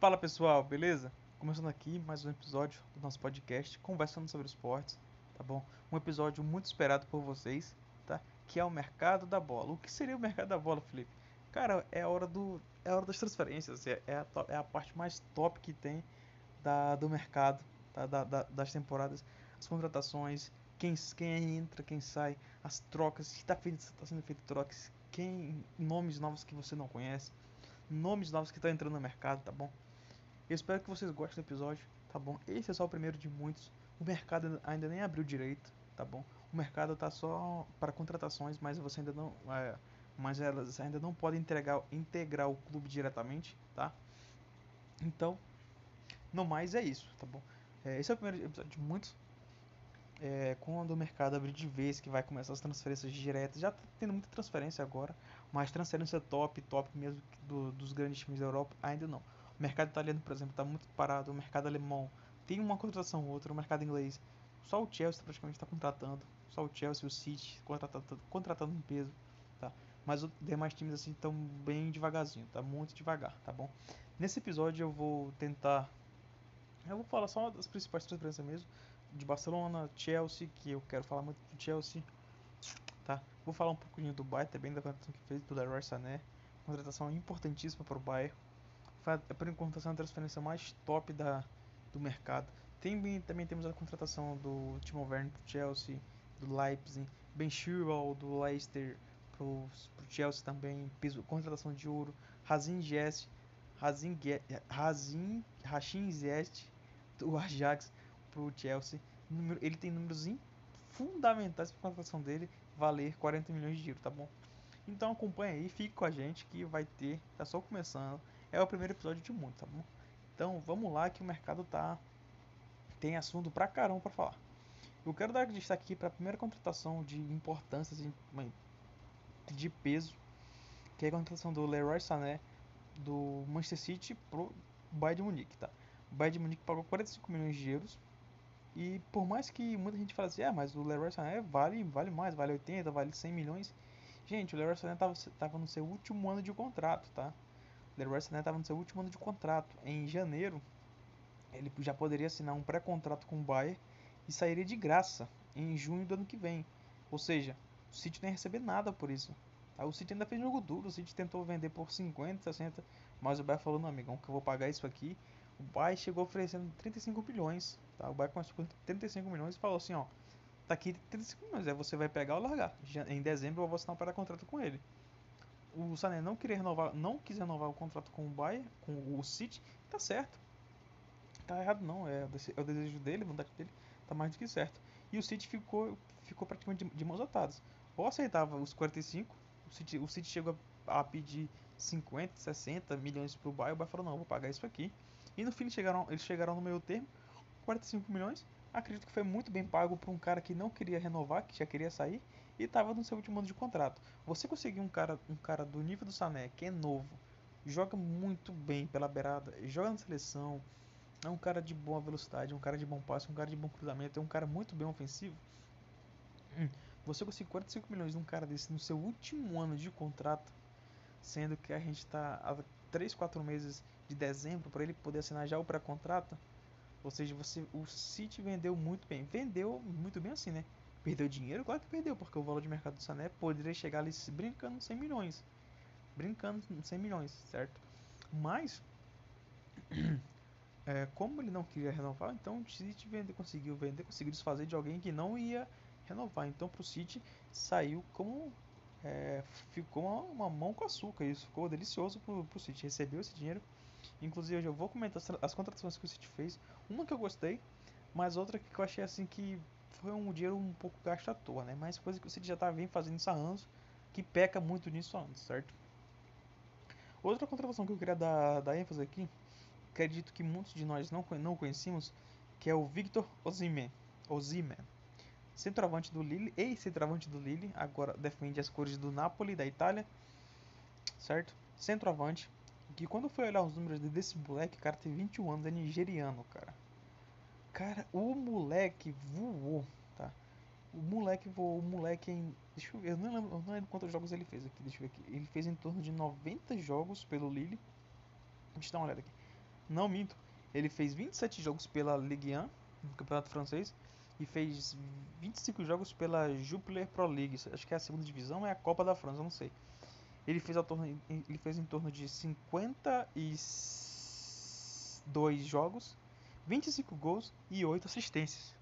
Fala pessoal, beleza? Começando aqui mais um episódio do nosso podcast Conversando sobre Esportes, tá bom? Um episódio muito esperado por vocês, tá? Que é o mercado da bola. O que seria o mercado da bola, Felipe? Cara, é a hora, do, é a hora das transferências, é, é, a, é a parte mais top que tem da, do mercado, tá? da, da, das temporadas, as contratações, quem, quem entra, quem sai, as trocas, que está tá sendo feito trocas, quem nomes novos que você não conhece nomes novos que estão entrando no mercado, tá bom? Eu espero que vocês gostem do episódio, tá bom? Esse é só o primeiro de muitos. O mercado ainda nem abriu direito, tá bom? O mercado tá só para contratações, mas você ainda não, é, mas elas ainda não podem entregar, integrar o clube diretamente, tá? Então, no mais é isso, tá bom? É, esse é o primeiro episódio de muitos. É, quando o mercado abrir de vez, que vai começar as transferências diretas, já tá tendo muita transferência agora, mas transferência top, top mesmo do, dos grandes times da Europa, ainda não. O mercado italiano, por exemplo, está muito parado. O mercado alemão tem uma contratação ou outra. O mercado inglês, só o Chelsea praticamente está contratando. Só o Chelsea, o City contratando, contratando em peso, tá? Mas os demais times assim estão bem devagarzinho, tá muito devagar, tá bom? Nesse episódio eu vou tentar eu vou falar só das principais transferências mesmo, de Barcelona, Chelsea, que eu quero falar muito do Chelsea, tá? Vou falar um pouquinho do Bayern também, da contratação que fez do Leroy Sané. Contratação importantíssima para o Bayern. Por enquanto, a transferência mais top da, do mercado. Tem, também temos a contratação do Timo Werner para Chelsea, do Leipzig, Ben Chilwell do Leicester para o Chelsea também, piso, contratação de ouro, Razin Gest, Razin, Razin, Rachin Zest do Ajax para o Chelsea. Ele tem números fundamentais para a contratação dele valer 40 milhões de euros, tá bom? Então acompanha aí, fique com a gente que vai ter, tá só começando. É o primeiro episódio de muito, tá bom? Então vamos lá que o mercado tá tem assunto pra caramba para falar. Eu quero dar destaque aqui para a primeira contratação de importância de peso, que é a contratação do Leroy Sané do Manchester City pro Bayern de Munique, tá? O Bayern de Munique pagou 45 milhões de euros e por mais que muita gente fale assim, ah, mas o Leroy Sané vale, vale mais, vale 80, vale 100 milhões. Gente, o Leroy Sané tava no seu último ano de contrato, tá? Leroy Sané tava no seu último ano de contrato. Em janeiro, ele já poderia assinar um pré-contrato com o Bayern e sairia de graça em junho do ano que vem. Ou seja, o City não ia receber nada por isso. O City ainda fez jogo duro, o City tentou vender por 50, 60, mas o Bayern falou, não amigão, que eu vou pagar isso aqui o Bay chegou oferecendo 35 milhões, tá? O Bay começou com 35 milhões e falou assim, ó, tá aqui 35 milhões, aí você vai pegar ou largar. Em dezembro eu vou assinar para contrato com ele. O Sané não queria renovar, não quis renovar o contrato com o Bay, com o City, tá certo. Tá errado não, é, é o desejo dele, a vontade dele, tá mais do que certo. E o City ficou, ficou praticamente de, de mãos atadas. Ou aceitava os 45, o City, o City chegou a, a pedir 50, 60 milhões pro Bay, o Bay falou, não, vou pagar isso aqui. E no fim eles chegaram, eles chegaram no meio termo, 45 milhões. Acredito que foi muito bem pago para um cara que não queria renovar, que já queria sair e estava no seu último ano de contrato. Você conseguir um cara, um cara do nível do Sané, que é novo, joga muito bem pela beirada, joga na seleção, é um cara de boa velocidade, um cara de bom passe, um cara de bom cruzamento, é um cara muito bem ofensivo. Hum, você conseguir 45 milhões de um cara desse no seu último ano de contrato, sendo que a gente está há 3, 4 meses de dezembro para ele poder assinar já o pré-contrato. Ou seja, você, o City vendeu muito bem. Vendeu muito bem assim, né? Perdeu dinheiro? Claro que perdeu, porque o valor de mercado do Sané poderia chegar ali brincando 100 milhões. Brincando 100 milhões, certo? Mas, é, como ele não queria renovar, então o City vende, conseguiu vender, conseguiu desfazer de alguém que não ia renovar. Então, para o City saiu como é, ficou uma, uma, mão com açúcar. Isso ficou delicioso para o City. Recebeu esse dinheiro Inclusive, hoje eu vou comentar as contratações que o City fez. Uma que eu gostei, mas outra que eu achei assim que foi um dinheiro um pouco gasto à toa, né? Mas coisa que o City já tá vem fazendo isso há anos, que peca muito nisso antes, certo? Outra contratação que eu queria dar, dar ênfase aqui, acredito que muitos de nós não, não conhecemos, que é o Victor Osimhen. Osimhen. Centroavante do Lille, ex-centroavante do Lille, agora defende as cores do Napoli, da Itália, certo? Centroavante, que quando fui olhar os números desse moleque, cara tem 21 anos, é nigeriano, cara. Cara, o moleque voou, tá? O moleque voou, o moleque em. Deixa eu ver, eu não lembro, eu não lembro quantos jogos ele fez aqui, deixa eu ver aqui. Ele fez em torno de 90 jogos pelo Lille. Deixa eu dar uma olhada aqui. Não minto. Ele fez 27 jogos pela Ligue 1, no Campeonato Francês, e fez 25 jogos pela Jupiler Pro League. Acho que é a segunda divisão, é a Copa da França, não sei. Ele fez, torno, ele fez em torno de 52 jogos, 25 gols e 8 assistências.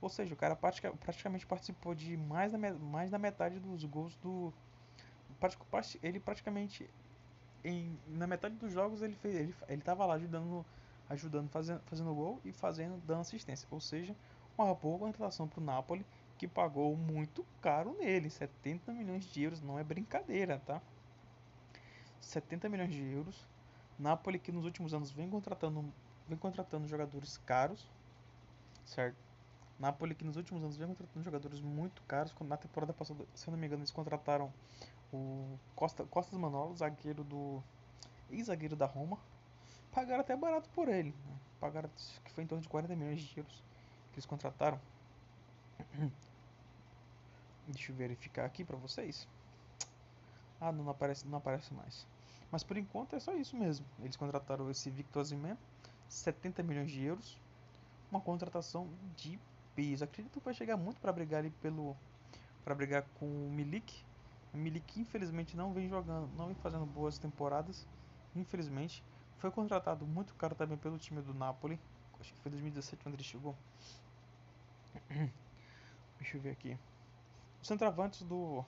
Ou seja, o cara praticamente participou de mais da, mais da metade dos gols do. Ele praticamente. Em, na metade dos jogos ele fez, ele, ele tava lá ajudando, ajudando fazendo, fazendo gol e fazendo dando assistência. Ou seja, uma boa contratação para o Napoli que pagou muito caro nele, 70 milhões de euros, não é brincadeira, tá? 70 milhões de euros. Napoli que nos últimos anos vem contratando, vem contratando jogadores caros, certo? Napoli que nos últimos anos vem contratando jogadores muito caros. Na temporada passada, se eu não me engano, eles contrataram o Costa, Costas Manolo, zagueiro do ex-zagueiro da Roma. Pagaram até barato por ele. Né? Pagaram que foi em torno de 40 milhões de euros que eles contrataram. Deixa eu verificar aqui para vocês. Ah, não, aparece, não aparece mais. Mas por enquanto é só isso mesmo. Eles contrataram esse Victor Osimhen, 70 milhões de euros. Uma contratação de peso. Acredito que vai chegar muito para brigar ali pelo para brigar com o Milik. O Milik infelizmente não vem jogando, não vem fazendo boas temporadas. Infelizmente, foi contratado muito caro também pelo time do Napoli. Acho que foi 2017 quando ele chegou. Deixa eu ver aqui. Os centroavantes do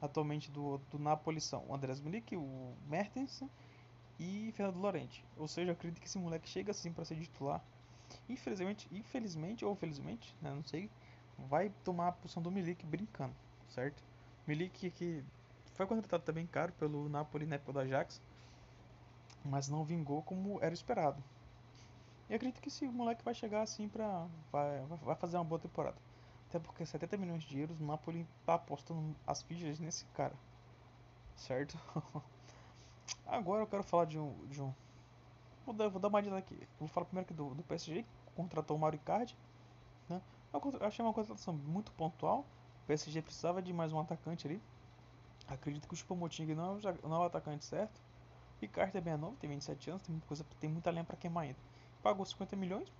atualmente do, do Napoli são o Andrés Milik, o Mertens e Fernando Lorente. Ou seja, eu acredito que esse moleque chega assim para ser titular. Infelizmente, infelizmente ou felizmente, né, não sei, vai tomar a posição do Milik brincando, certo? Milik que foi contratado também caro pelo Napoli na época do Ajax, mas não vingou como era esperado. E acredito que esse moleque vai chegar assim pra. Vai, vai fazer uma boa temporada. Até porque 70 milhões de euros, o Napoli tá apostando as fichas nesse cara. Certo? Agora eu quero falar de um. De um vou, dar, vou dar uma dica aqui. Vou falar primeiro aqui do, do PSG, que contratou o Mario Icardi. Né? Eu achei uma contratação muito pontual. O PSG precisava de mais um atacante ali. Acredito que o Chupomoting não, é não é o atacante certo. Icardi também é novo, tem 27 anos, tem muita, coisa, tem muita lenha para queimar ainda pagou 50 milhões.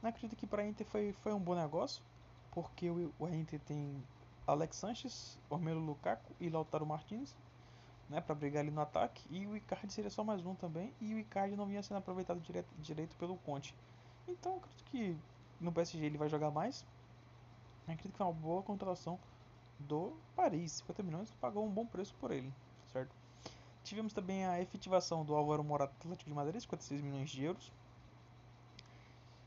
Não acredito que para a Inter foi, foi um bom negócio, porque o, o Inter tem Alex Sanches, Ormelo Lukaku e Lautaro Martins, né, para brigar ali no ataque, e o Icardi seria só mais um também, e o Icardi não vinha sendo aproveitado direto, direito pelo Conte. Então, acredito que no PSG ele vai jogar mais. acredito que foi uma boa contratação do Paris, 50 milhões, pagou um bom preço por ele, certo? Tivemos também a efetivação do Álvaro Morata Atlético de Madrid, 56 milhões de euros.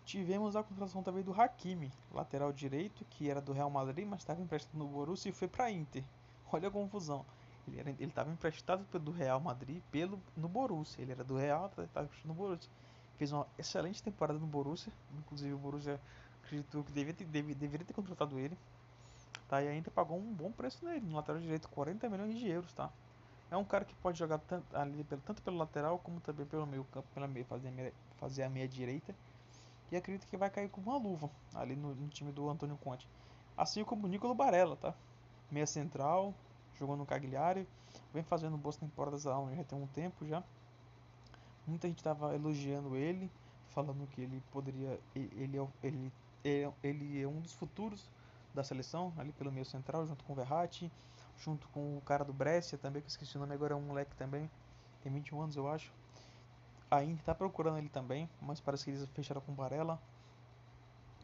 Tivemos a contratação também do Hakimi, lateral direito, que era do Real Madrid, mas estava emprestado no Borussia e foi para Inter. Olha a confusão. Ele estava emprestado do Real Madrid pelo, no Borussia. Ele era do Real, estava emprestado no Borussia. Fez uma excelente temporada no Borussia. Inclusive o Borussia acreditou que devia ter, deve, deveria ter contratado ele. Tá, e a Inter pagou um bom preço nele, no lateral direito, 40 milhões de euros, tá? É um cara que pode jogar tanto, ali, tanto pelo lateral como também pelo meio campo, pela meia, fazer, a meia, fazer a meia direita e acredito que vai cair com uma luva ali no, no time do Antônio Conte. Assim como o Nicolo Barella, tá? Meia central, jogando no Cagliari, vem fazendo boas temporadas lá já tem um tempo já. Muita gente estava elogiando ele, falando que ele poderia. Ele, é ele, ele, ele é um dos futuros da seleção, ali pelo meio central, junto com o Verratti, junto com o cara do Brescia também, que eu esqueci o nome agora, é um moleque também, tem 21 anos eu acho. A Inter está procurando ele também, mas parece que eles fecharam com o Varela.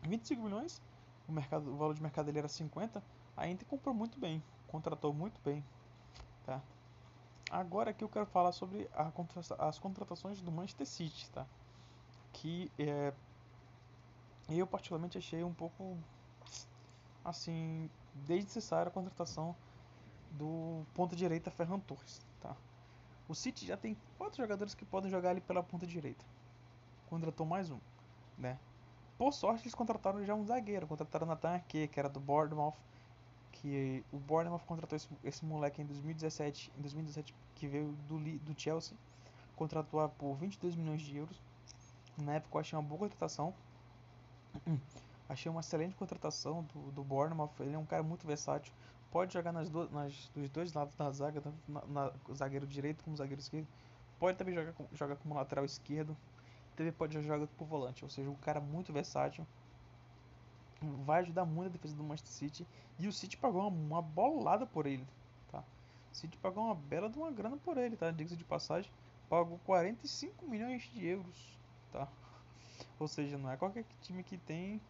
25 milhões, o, mercado, o valor de mercado dele era 50. A Inter comprou muito bem, contratou muito bem. Tá? Agora aqui eu quero falar sobre a, as contratações do Manchester City, tá? Que é, eu particularmente achei um pouco assim desnecessária a contratação do ponta direita Ferran Torres, tá? O City já tem quatro jogadores que podem jogar ali pela ponta direita. Contratou mais um, né? Por sorte, eles contrataram já um zagueiro. Contrataram Nathan Ake, que era do Bournemouth. Que o Bournemouth contratou esse, esse moleque em 2017, em 2017 que veio do, do Chelsea. Contratou por 22 milhões de euros. Na época eu achei uma boa contratação. achei uma excelente contratação do, do Bournemouth. Ele é um cara muito versátil pode jogar nas duas, nas, dos dois lados da zaga, tanto na, na, zagueiro direito como zagueiro esquerdo. Pode também jogar, jogar como lateral esquerdo. também pode jogar por volante, ou seja, um cara muito versátil. Vai ajudar muito a defesa do Manchester City. E o City pagou uma, uma bolada por ele, tá? O City pagou uma bela de uma grana por ele, tá? Diga-se de passagem, pagou 45 milhões de euros, tá? Ou seja, não é qualquer time que tem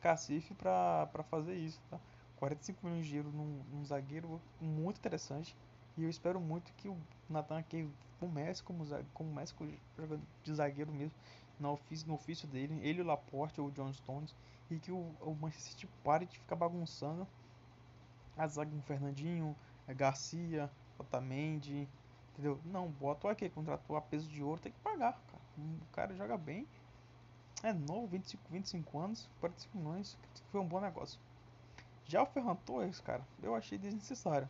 cacife pra fazer isso, tá? 45 milhões de euros num, num zagueiro muito interessante. E eu espero muito que o Nathan aqui comece como, comece jogando de zagueiro mesmo no ofício, no ofício dele. Ele, o Laporte ou o John Stones. E que o, o Manchester City pare de ficar bagunçando a zaga com Fernandinho, Garcia, Otamendi, entendeu? Não, bota o aqui, contratou a peso de ouro, tem que pagar, cara. O cara joga bem, é novo, 25, 25 anos, 45 milhões, foi um bom negócio. Já o Ferran Torres, cara, eu achei desnecessário.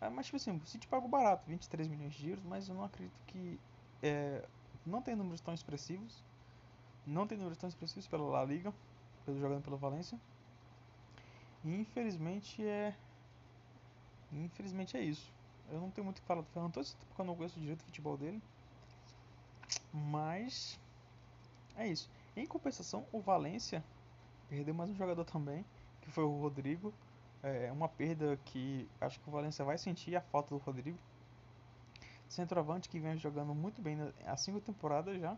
É, mas, tipo assim, o City pagou barato, 23 milhões de euros, mas eu não acredito que. É, não tem números tão expressivos. Não tem números tão expressivos pela La Liga, pelo, jogando pela Valência. E infelizmente é. Infelizmente é isso. Eu não tenho muito o que falar do Ferran Torres, porque eu não conheço direito o futebol dele. Mas. É isso. Em compensação, o Valência perdeu mais um jogador também, que foi o Rodrigo. É uma perda que acho que o Valencia vai sentir a falta do Rodrigo. Centroavante que vem jogando muito bem há cinco temporadas já.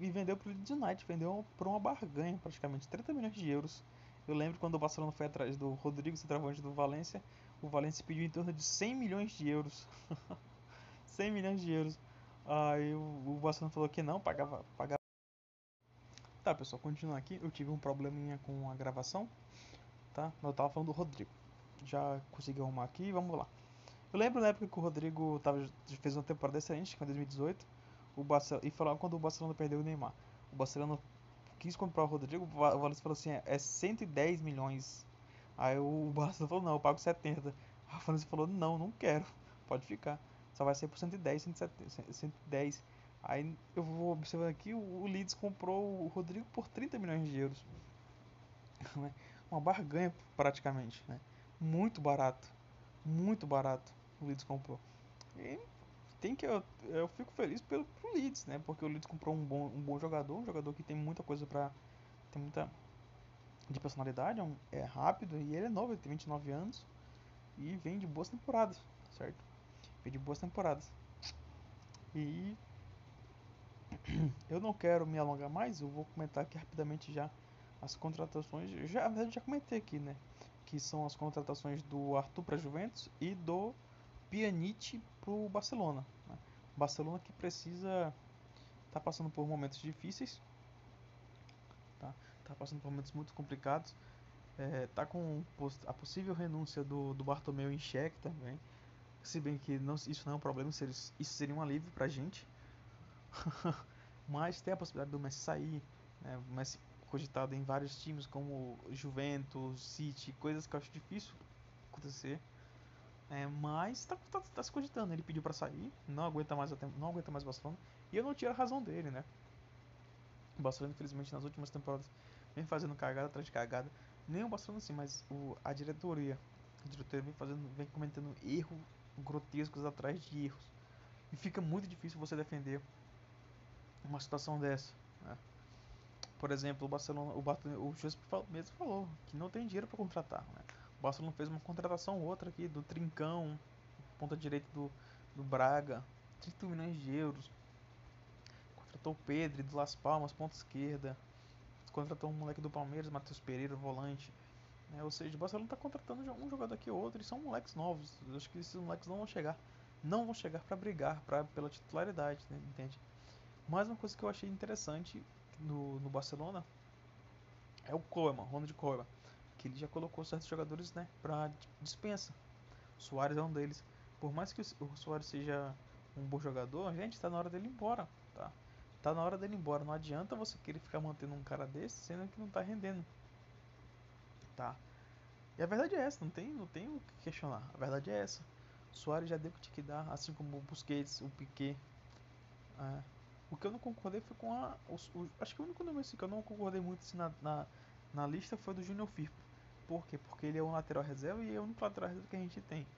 E vendeu para o Leeds United, vendeu por uma barganha praticamente, 30 milhões de euros. Eu lembro quando o Barcelona foi atrás do Rodrigo, centroavante do Valência, o Valência pediu em torno de 100 milhões de euros. 100 milhões de euros. Aí o, Barcelona falou que não, pagava, pagava. Tá, pessoal, continuando aqui. Eu tive um probleminha com a gravação tá? Eu tava falando do Rodrigo. Já consegui arrumar aqui, vamos lá. Eu lembro na época que o Rodrigo tava, fez uma temporada excelente, que foi em 2018, o Barcelona, e falava quando o Barcelona perdeu o Neymar. O Barcelona quis comprar o Rodrigo, o Valencia falou assim, é 110 milhões. Aí o Barcelona falou, não, eu pago 70. A Valencia falou, não, não quero, pode ficar. Só vai ser por 110, 110. Aí eu vou observando aqui, o Leeds comprou o Rodrigo por 30 milhões de euros. Né? uma barganha praticamente, né? Muito barato, muito barato o Leeds comprou. E tem que eu, eu fico feliz pelo Leeds, né? Porque o Leeds comprou um bom, um bom jogador, um jogador que tem muita coisa para tem muita de personalidade, é, um, é rápido e ele é novo, ele tem 29 anos e vem de boas temporadas, certo? Vem de boas temporadas. E eu não quero me alongar mais, eu vou comentar aqui rapidamente já as contratações, já, já comentei aqui, né? Que são as contratações do Arthur para Juventus e do Pjanic para o Barcelona. Né? Barcelona que precisa tá passando por momentos difíceis, tá? Tá passando por momentos muito complicados. É, tá com a possível renúncia do, do Bartomeu em xeque também. Se bem que não, isso não é um problema, isso seria um alívio pra gente. Mas tem a possibilidade do Messi sair, né? O Messi cogitado em vários times como Juventus, City, coisas que eu acho difícil acontecer. É, mas tá, tá, tá, se cogitando. Ele pediu para sair, não aguenta mais não aguenta mais o Barcelona. E eu não tiro a razão dele, né? O Barcelona, infelizmente, nas últimas temporadas vem fazendo cagada atrás de cagada. Nem o Barcelona assim, mas o, a diretoria. A diretoria vem fazendo, vem cometendo erros grotescos atrás de erros. E fica muito difícil você defender uma situação dessa. Né? Por exemplo, o Barcelona, o, o Jesus mesmo falou que não tem dinheiro para contratar. Né? O Barcelona fez uma contratação outra aqui do Trincão, ponta direita do, do Braga, 30 milhões de euros. Contratou o Pedro do Las Palmas, ponta esquerda. Contratou um moleque do Palmeiras, Matheus Pereira, volante. Né? Ou seja, o Barcelona está contratando um jogador aqui ou outro e são moleques novos. Eu acho que esses moleques não vão chegar. Não vão chegar para brigar pra, pela titularidade, né? entende? Mais uma coisa que eu achei interessante no, no Barcelona é o Koeman, Ronald Koeman, que ele já colocou certos jogadores, né, para dispensa. O Soares é um deles. Por mais que o Soares seja um bom jogador, gente, está na hora dele ir embora, tá? Tá na hora dele ir embora. Não adianta você querer ficar mantendo um cara desse, sendo que não tá rendendo, tá? E a verdade é essa, não tem, não tem o que questionar. A verdade é essa. O Soares já deu o que tinha que dar, assim como o Busquets, o Piquet. É, o que eu não concordei foi com a. Os, o, acho que o único nome assim, que eu não concordei muito assim, na, na, na, lista foi do Junior Firpo. Por quê? Porque ele é um lateral reserva e é o único lateral reserva que a gente tem.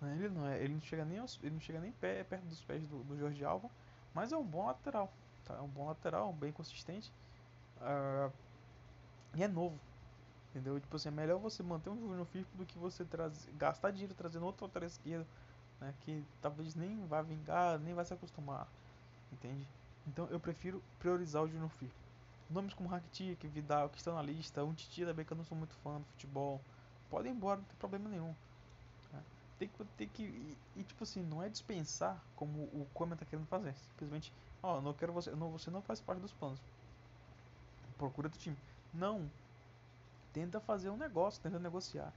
Né, ele não é, ele não chega nem aos, ele não chega nem pé, perto dos pés do, do Jorge Alva, mas é um bom lateral, tá? É um bom lateral, bem consistente. Uh, e é novo. Entendeu? Tipo assim, é melhor você manter um Júnior Firpo do que você gastar dinheiro trazendo outro lateral esquerdo, né? Que talvez nem vá vingar, nem vai se acostumar. Entende? Então eu prefiro priorizar o Júnior Firpo. Nomes como Rakitic, Vidal, que estão na lista, um Titi também que eu não sou muito fã do futebol, podem ir embora, não tem problema nenhum. Né? Tem que, tem que e, e, tipo assim, não é dispensar como o Koeman está querendo fazer. Simplesmente, ó, oh, não quero você, não, você não faz parte dos planos. Procura do time. Não. Tenta fazer um negócio, tenta negociar,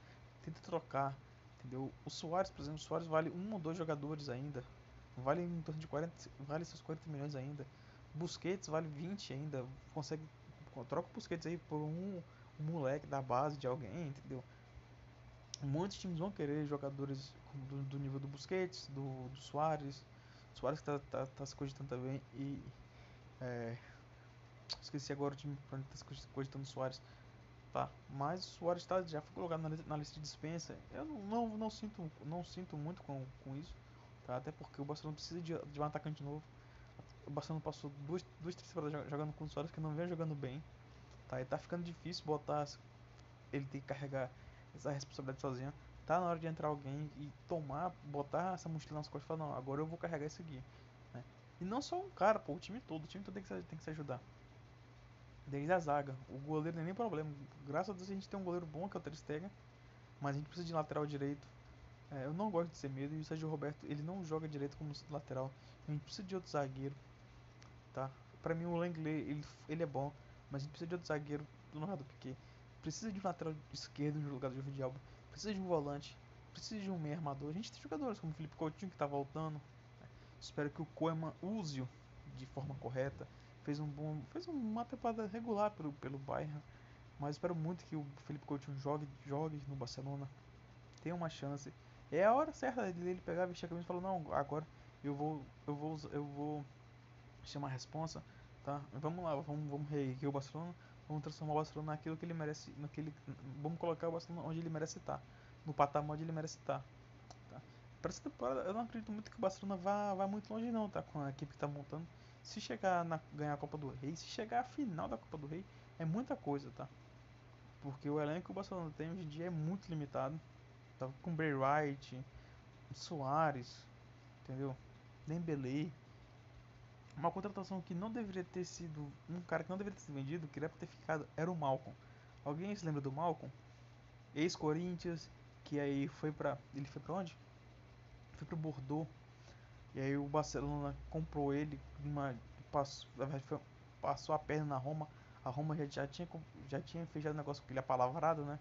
tenta trocar, entendeu? O Soares, por exemplo, o Soares vale um ou dois jogadores ainda. Vale em torno de 40, vale seus 40 milhões ainda. Busquets vale 20 ainda. Consegue. Troca o Busquets aí por um, um moleque da base de alguém, entendeu? Muitos times vão querer jogadores do, do nível do Busquets, do, do Soares. Soares que tá, tá, tá se cogitando também. E. É, esqueci agora o time pra onde tá se cogitando o Soares. Tá, mas o Soares tá, já foi colocado na, na lista de dispensa. Eu não, não, não, sinto, não sinto muito com, com isso. Tá? Até porque o Barcelona precisa de, de um atacante novo o Barcelona passou duas, duas três temporadas jogando com o Soares que não vem jogando bem. Tá? E tá ficando difícil botar. Ele tem que carregar essa responsabilidade sozinho. Tá na hora de entrar alguém e tomar, botar essa mochila nas costas e falar, não, agora eu vou carregar isso aqui. Né? E não só um cara, pô, o time todo, o time todo tem que se, tem que se ajudar. Desde a zaga. O goleiro não é nem problema. Graças a Deus a gente tem um goleiro bom que é o Ter Stegen, mas a gente precisa de lateral direito. É, eu não gosto de ser medo e o Sérgio Roberto ele não joga direito como lateral. A gente precisa de outro zagueiro tá? Pra mim o Langley, ele, ele é bom, mas precisa de outro zagueiro do lado, porque precisa de um lateral esquerdo no lugar do Jordi Alba, precisa de um volante, precisa de um meio armador. A gente tem jogadores como o Felipe Coutinho que tá voltando. Né? Espero que o Koeman use-o de forma correta. Fez um bom, fez uma temporada regular pelo pelo Bayern, mas espero muito que o Felipe Coutinho jogue, jogue no Barcelona. Tenha uma chance. É a hora certa dele pegar, vestir a camisa e falar: "Não, agora eu vou eu vou eu vou chamar a responsa, tá? Vamos lá, vamos, vamos reerguer o Barcelona, vamos transformar o Barcelona naquilo que ele merece, naquele, vamos colocar o Barcelona onde ele merece estar, no patamar onde ele merece estar. Tá? Para essa temporada, eu não acredito muito que o Barcelona vá, vá muito longe não, tá? Com a equipe que está montando. Se chegar na ganhar a Copa do Rei, se chegar à final da Copa do Rei, é muita coisa, tá? Porque o elenco que o Barcelona tem hoje em dia é muito limitado. Tá com Bray Wright, Soares, entendeu? Dembele, uma contratação que não deveria ter sido. Um cara que não deveria ter sido vendido, que era pra ter ficado, era o Malcolm. Alguém se lembra do Malcolm? Ex-Corinthians, que aí foi pra. Ele foi pra onde? Foi pro Bordeaux. E aí o Barcelona comprou ele, uma, passou, passou a perna na Roma. A Roma já, já tinha, já tinha fechado o negócio com ele apalavrado, né?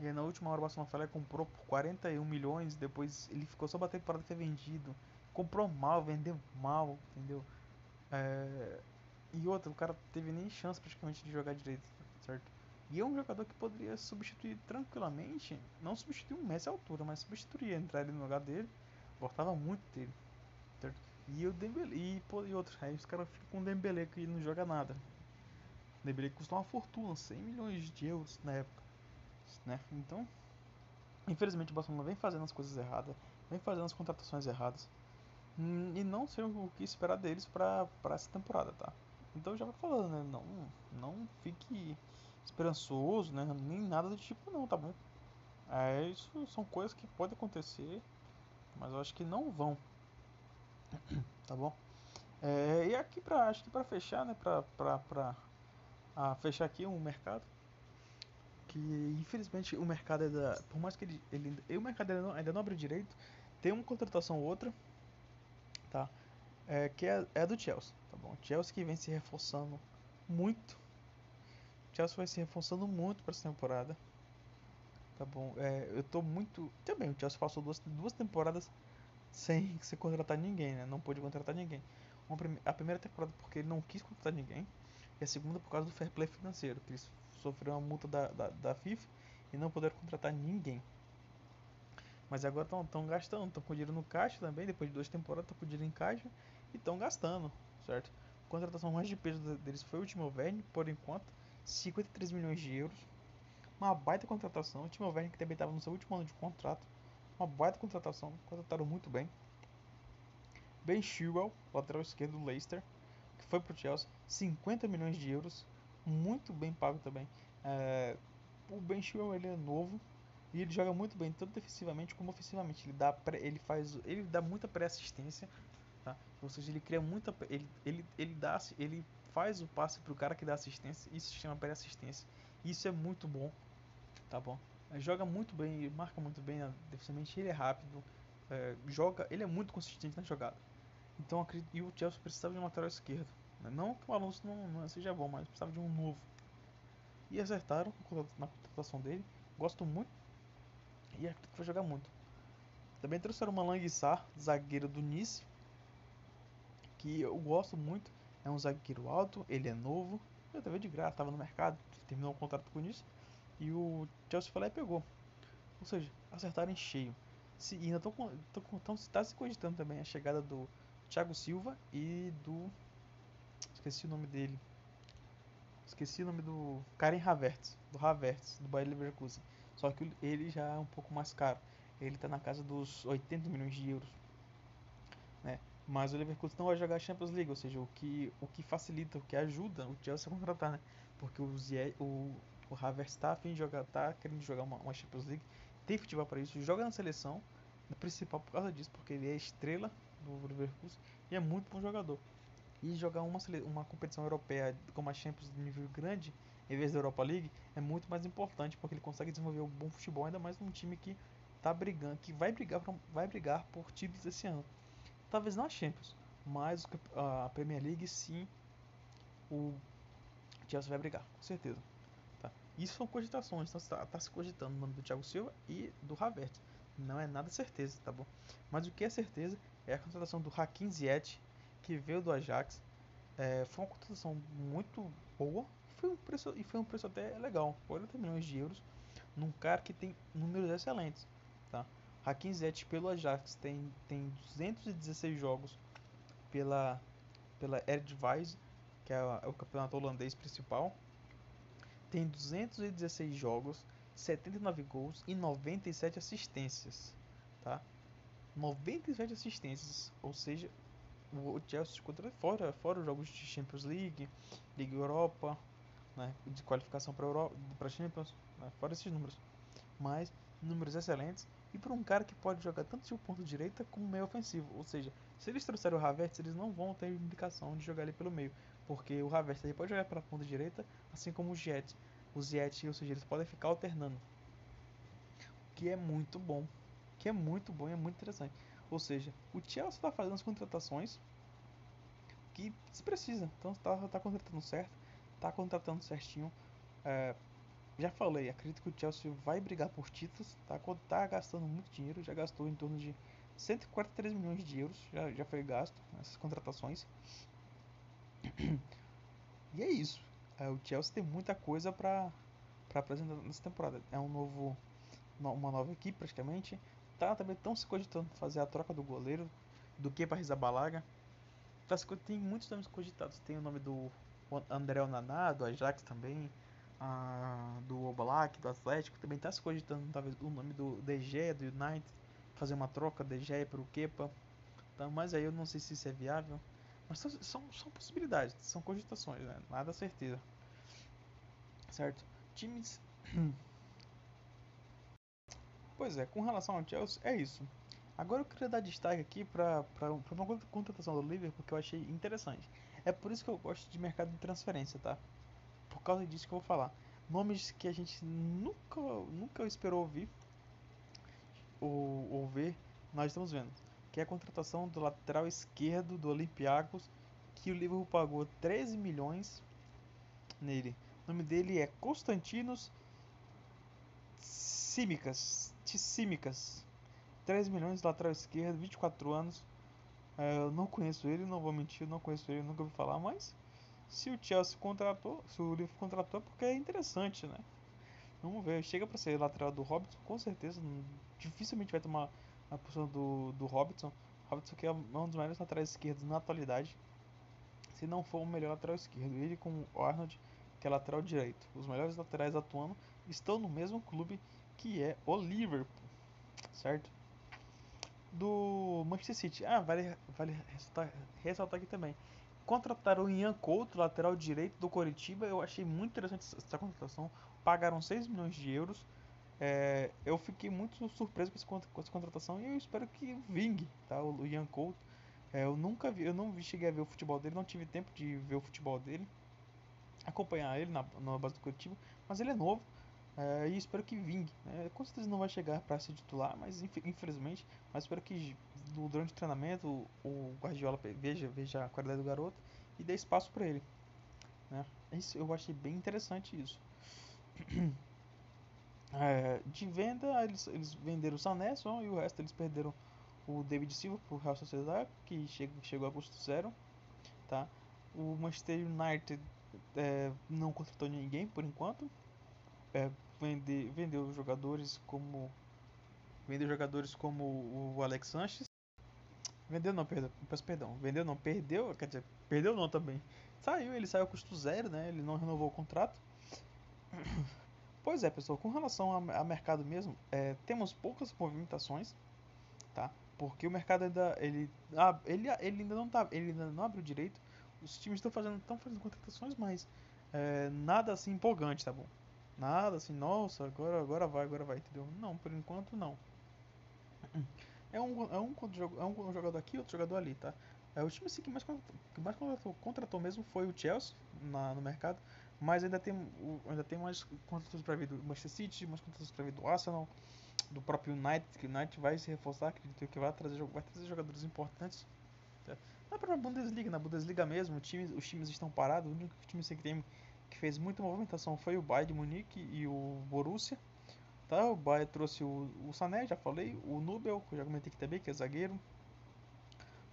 E aí na última hora o Barcelona e comprou por 41 milhões. Depois ele ficou só batendo para ter vendido. Comprou mal, vendeu mal, entendeu? É... E outra, o cara teve nem chance praticamente de jogar direito, certo? E é um jogador que poderia substituir tranquilamente, não substituir um Messi à altura, mas substituir, entrar ali no lugar dele, gostava muito dele, certo? E o Dembele, e, pô, e outros, aí os caras ficam com o Dembele que não joga nada. O Dembele custou uma fortuna, 100 milhões de euros na época, né? Então, infelizmente o Barcelona vem fazendo as coisas erradas, vem fazendo as contratações erradas. Hum, e não sei o que esperar deles pra essa temporada, tá? Então já vai falando, né? Não, não fique esperançoso, né? Nem nada do tipo não, tá bom? É, isso são coisas que podem acontecer, mas eu acho que não vão. tá bom? É, e aqui pra, acho que pra fechar, né? Pra, pra, pra a fechar aqui um mercado. Que infelizmente o mercado ainda. Por mais que ele. ele o mercado ainda não, ainda não abriu direito, tem uma contratação ou outra tá? É, que é, é do Chelsea, tá bom? Chelsea que vem se reforçando muito. Chelsea vai se reforçando muito para essa temporada. Tá bom? É, eu tô muito. Também, o Chelsea passou duas, duas temporadas sem se contratar ninguém, né? Não pôde contratar ninguém. A primeira temporada porque ele não quis contratar ninguém. E a segunda por causa do fair play financeiro, que eles sofreram uma multa da, da, da FIFA e não puderam contratar ninguém. Mas agora estão gastando, estão com dinheiro no caixa também, depois de duas temporadas estão com dinheiro em caixa e estão gastando, certo? A contratação mais de peso deles foi o Timo Werner, por enquanto, 53 milhões de euros. Uma baita contratação, o Timo Werner que também estava no seu último ano de contrato. Uma baita contratação, contrataram muito bem. Ben Chilwell, lateral esquerdo do Leicester, que foi pro Chelsea, 50 milhões de euros, muito bem pago também. É, o Ben Chilwell ele é novo e ele joga muito bem, tanto defensivamente como ofensivamente. Ele dá, ele faz, ele dá muita pré-assistência, tá? Ou seja, ele cria muita, ele, ele, ele dá, ele faz o passe pro cara que dá assistência. Isso se chama pré-assistência. Isso é muito bom, tá bom? Joga muito bem, marca muito bem né? defensivamente. Ele é rápido, é, joga, ele é muito consistente na jogada. Então acredito, e o Chelsea precisava de um lateral esquerdo. Né? Não que o Alonso não, não seja bom, mas precisava de um novo. E acertaram na contratação dele. Gosto muito. E acredito que vai jogar muito. Também trouxeram uma Languissar, zagueiro do Nice. Que eu gosto muito. É um zagueiro alto, ele é novo. Eu tava de graça, estava no mercado, terminou o contrato com o Nice. E o Chelsea foi lá e pegou. Ou seja, acertaram em cheio. Se, e ainda estão tá se cogitando também a chegada do Thiago Silva e do. Esqueci o nome dele. Esqueci o nome do. Karen Havertz. Do Havertz, do Bayer Leverkusen. Só que ele já é um pouco mais caro. Ele está na casa dos 80 milhões de euros. Né? Mas o Leverkusen não vai jogar Champions League, ou seja, o que, o que facilita, o que ajuda o Chelsea a contratar, né? Porque o, Zie, o, o Havertz está afim de jogar, tá querendo jogar uma, uma Champions League, tem futebol para isso, joga na seleção, principal por causa disso, porque ele é estrela do Leverkusen e é muito bom jogador. E jogar uma, uma competição europeia como a Champions de nível grande, em vez da Europa League, é muito mais importante, porque ele consegue desenvolver um bom futebol, ainda mais num time que tá brigando, que vai brigar, pra, vai brigar por títulos esse ano. Talvez não a Champions, mas a Premier League sim, o Chelsea vai brigar, com certeza. Tá? Isso são cogitações, então está tá se cogitando o nome do Thiago Silva e do Havertz. Não é nada certeza, tá bom? Mas o que é certeza é a contratação do Hakim Ziyech, que veio do Ajax. É, foi uma contratação muito boa foi um preço, e foi um preço até legal, 40 milhões de euros, num cara que tem números excelentes. Tá? Hakim Ziyech pelo Ajax tem, tem 216 jogos pela, pela Eredivisie, que é, é o campeonato holandês principal. Tem 216 jogos, 79 gols e 97 assistências. Tá? 97 assistências, ou seja, o Chelsea contra fora, fora os jogos de Champions League, Liga Europa, né, de qualificação para para Champions, né, fora esses números. Mas números excelentes e para um cara que pode jogar tanto de ponto direita como meio ofensivo, ou seja, se eles trouxerem o Havertz, eles não vão ter indicação de jogar ali pelo meio, porque o Havertz ele pode jogar pela ponta direita, assim como o Jet, o Ziyech, ou seja, eles podem ficar alternando. Que é muito bom, que é muito bom e é muito interessante. Ou seja, o Chelsea está fazendo as contratações que se precisa. Então está tá contratando certo, está contratando certinho. É, já falei, acredito que o Chelsea vai brigar por títulos, tá, tá gastando muito dinheiro, já gastou em torno de 143 milhões de euros, já, já foi gasto nessas contratações. E é isso. É, o Chelsea tem muita coisa para apresentar nessa temporada. É um novo, uma nova equipe praticamente tá também estão se cogitando fazer a troca do goleiro do que para Rizabalaga. Tá, tem muitos nomes cogitados. Tem o nome do André Onaná, do Ajax também, a, do Oblak, do Atlético. Também está se cogitando talvez o nome do DG, do United, fazer uma troca DG para o Kepa. Tá, mas aí eu não sei se isso é viável. Mas são, são, são possibilidades, são cogitações, né? nada certeza. Certo? Times Pois é, com relação ao Chelsea, é isso. Agora eu queria dar destaque aqui para uma contratação do Liverpool que eu achei interessante. É por isso que eu gosto de mercado de transferência, tá? Por causa disso que eu vou falar. Nomes que a gente nunca, nunca esperou ouvir ou, ou ver, nós estamos vendo. Que é a contratação do lateral esquerdo do Olympiacos, que o Liverpool pagou 13 milhões nele. O nome dele é Constantinos Simicas. Tissímicas. 3 milhões, lateral esquerdo, 24 anos. É, eu não conheço ele, não vou mentir, não conheço ele, nunca ouvi falar, mas se o Chelsea contratou, se o Liverpool contratou, é porque é interessante, né? Vamos ver, chega para ser lateral do Robson, com certeza, dificilmente vai tomar a posição do, do Robson. Robson que é um dos melhores laterais esquerdos na atualidade, se não for o melhor lateral esquerdo. Ele com o Arnold, que é lateral direito. Os melhores laterais atuando estão no mesmo clube que é o Liverpool, certo? Do Manchester City. Ah, vale, vale ressaltar, ressaltar aqui também. contrataram o Ian Couto, lateral direito do Coritiba. Eu achei muito interessante essa contratação. Pagaram 6 milhões de euros. É, eu fiquei muito surpreso com essa, contratação e eu espero que vingue, tá? O Ian Couto. É, eu nunca vi, eu não vi, cheguei a ver o futebol dele, não tive tempo de ver o futebol dele, acompanhar ele na, na base do Curitiba, mas ele é novo é, e espero que vingue. Né? Com certeza não vai chegar para ser titular, mas infelizmente, mas espero que durante o treinamento o Guardiola veja, veja a qualidade do garoto e dê espaço para ele. Né? Isso, eu achei bem interessante isso. É, de venda, eles, eles venderam o Sané só e o resto eles perderam o David Silva para o Real Sociedade, que chegou, chegou a custo zero. Tá? O Manchester United é, não contratou ninguém por enquanto. É, vende, vendeu jogadores como vendeu jogadores como o Alex Sanches. Vendeu não, perdão, peço perdão. Vendeu não, perdeu, quer dizer, perdeu não também. Saiu, ele saiu custo zero, né? Ele não renovou o contrato. Pois é, pessoal, com relação a, a mercado mesmo, é, temos poucas movimentações, tá? Porque o mercado ainda ele, ah, ele, ele ainda não tá, ele ainda não abriu direito. Os times estão fazendo, estão fazendo contratações, mas é, nada assim empolgante, tá bom? Nada assim, nossa, agora, agora vai, agora vai, entendeu? Não, por enquanto não. É um, é um, é um jogador aqui, outro jogador ali, tá? É, o time assim, que mais, que mais contratou, contratou mesmo foi o Chelsea na, no mercado. Mas ainda tem, ainda tem mais contratações para vir do Manchester City, mais contratações para vir do Arsenal, do próprio United, que o United vai se reforçar, acredito que vai trazer, vai trazer jogadores importantes. Tá? Na própria Bundesliga, na Bundesliga mesmo, time, os times estão parados, o único time que tem que fez muita movimentação foi o Bayern de Munique e o Borussia. Tá? O Bayern trouxe o, o Sané, já falei, o Nubel, que eu já comentei aqui também, que é zagueiro.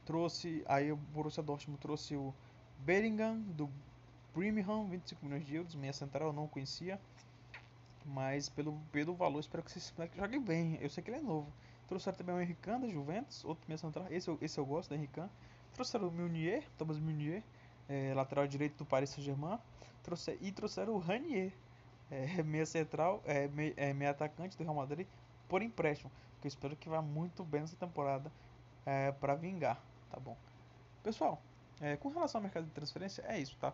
Trouxe, aí o Borussia Dortmund trouxe o Bellingham do Birmingham, 25 milhões de euros, meia central eu não conhecia. Mas pelo, pelo valor, espero que esse moleque jogue bem. Eu sei que ele é novo. Trouxeram também o Henrican da Juventus, outro meia central. Esse, esse eu gosto, da Henrican. Trouxeram o Meunier, Thomas Meunier, é, lateral direito do Paris Saint-Germain. Trouxe, e trouxeram o Ranier, é, meia central, é, meia, é, meia atacante do Real Madrid, por empréstimo. Que eu espero que vá muito bem nessa temporada é, para vingar, tá bom? Pessoal, é, com relação ao mercado de transferência, é isso, tá?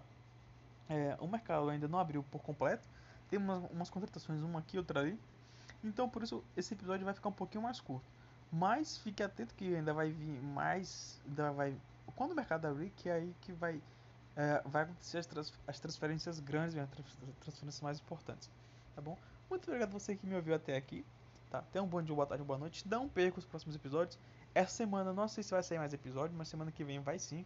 É, o mercado ainda não abriu por completo. Tem umas, umas contratações, uma aqui, outra ali. Então, por isso, esse episódio vai ficar um pouquinho mais curto. Mas fique atento que ainda vai vir mais. Ainda vai, quando o mercado abrir, que é aí que vai, é, vai acontecer as, trans, as transferências grandes, as transferências mais importantes. Tá bom? Muito obrigado a você que me ouviu até aqui. Tá? Tenha um bom dia, boa tarde, boa noite. Não perca os próximos episódios. Essa semana não sei se vai sair mais episódio, mas semana que vem vai sim.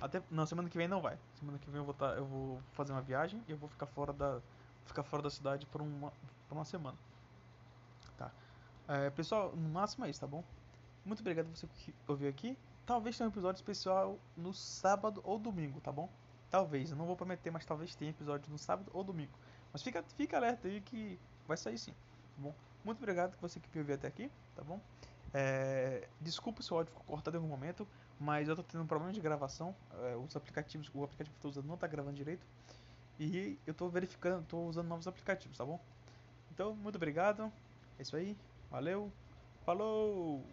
Até não, semana que vem não vai. Semana que vem eu vou tá, eu vou fazer uma viagem e eu vou ficar fora da ficar fora da cidade por uma por uma semana. Tá. É, pessoal, no máximo é isso, tá bom? Muito obrigado por você que ouviu aqui. Talvez tenha um episódio especial no sábado ou domingo, tá bom? Talvez, eu não vou prometer, mas talvez tenha episódio no sábado ou domingo. Mas fica, fica alerta aí que vai sair sim, tá bom? Muito obrigado por você que me ouviu até aqui, tá bom? É, desculpa se o áudio ficou cortado em algum momento, mas eu tô tendo um problema de gravação. É, os aplicativos, o aplicativo que eu tô usando não tá gravando direito. E eu tô verificando, tô usando novos aplicativos, tá bom? Então, muito obrigado. É isso aí. Valeu. Falou!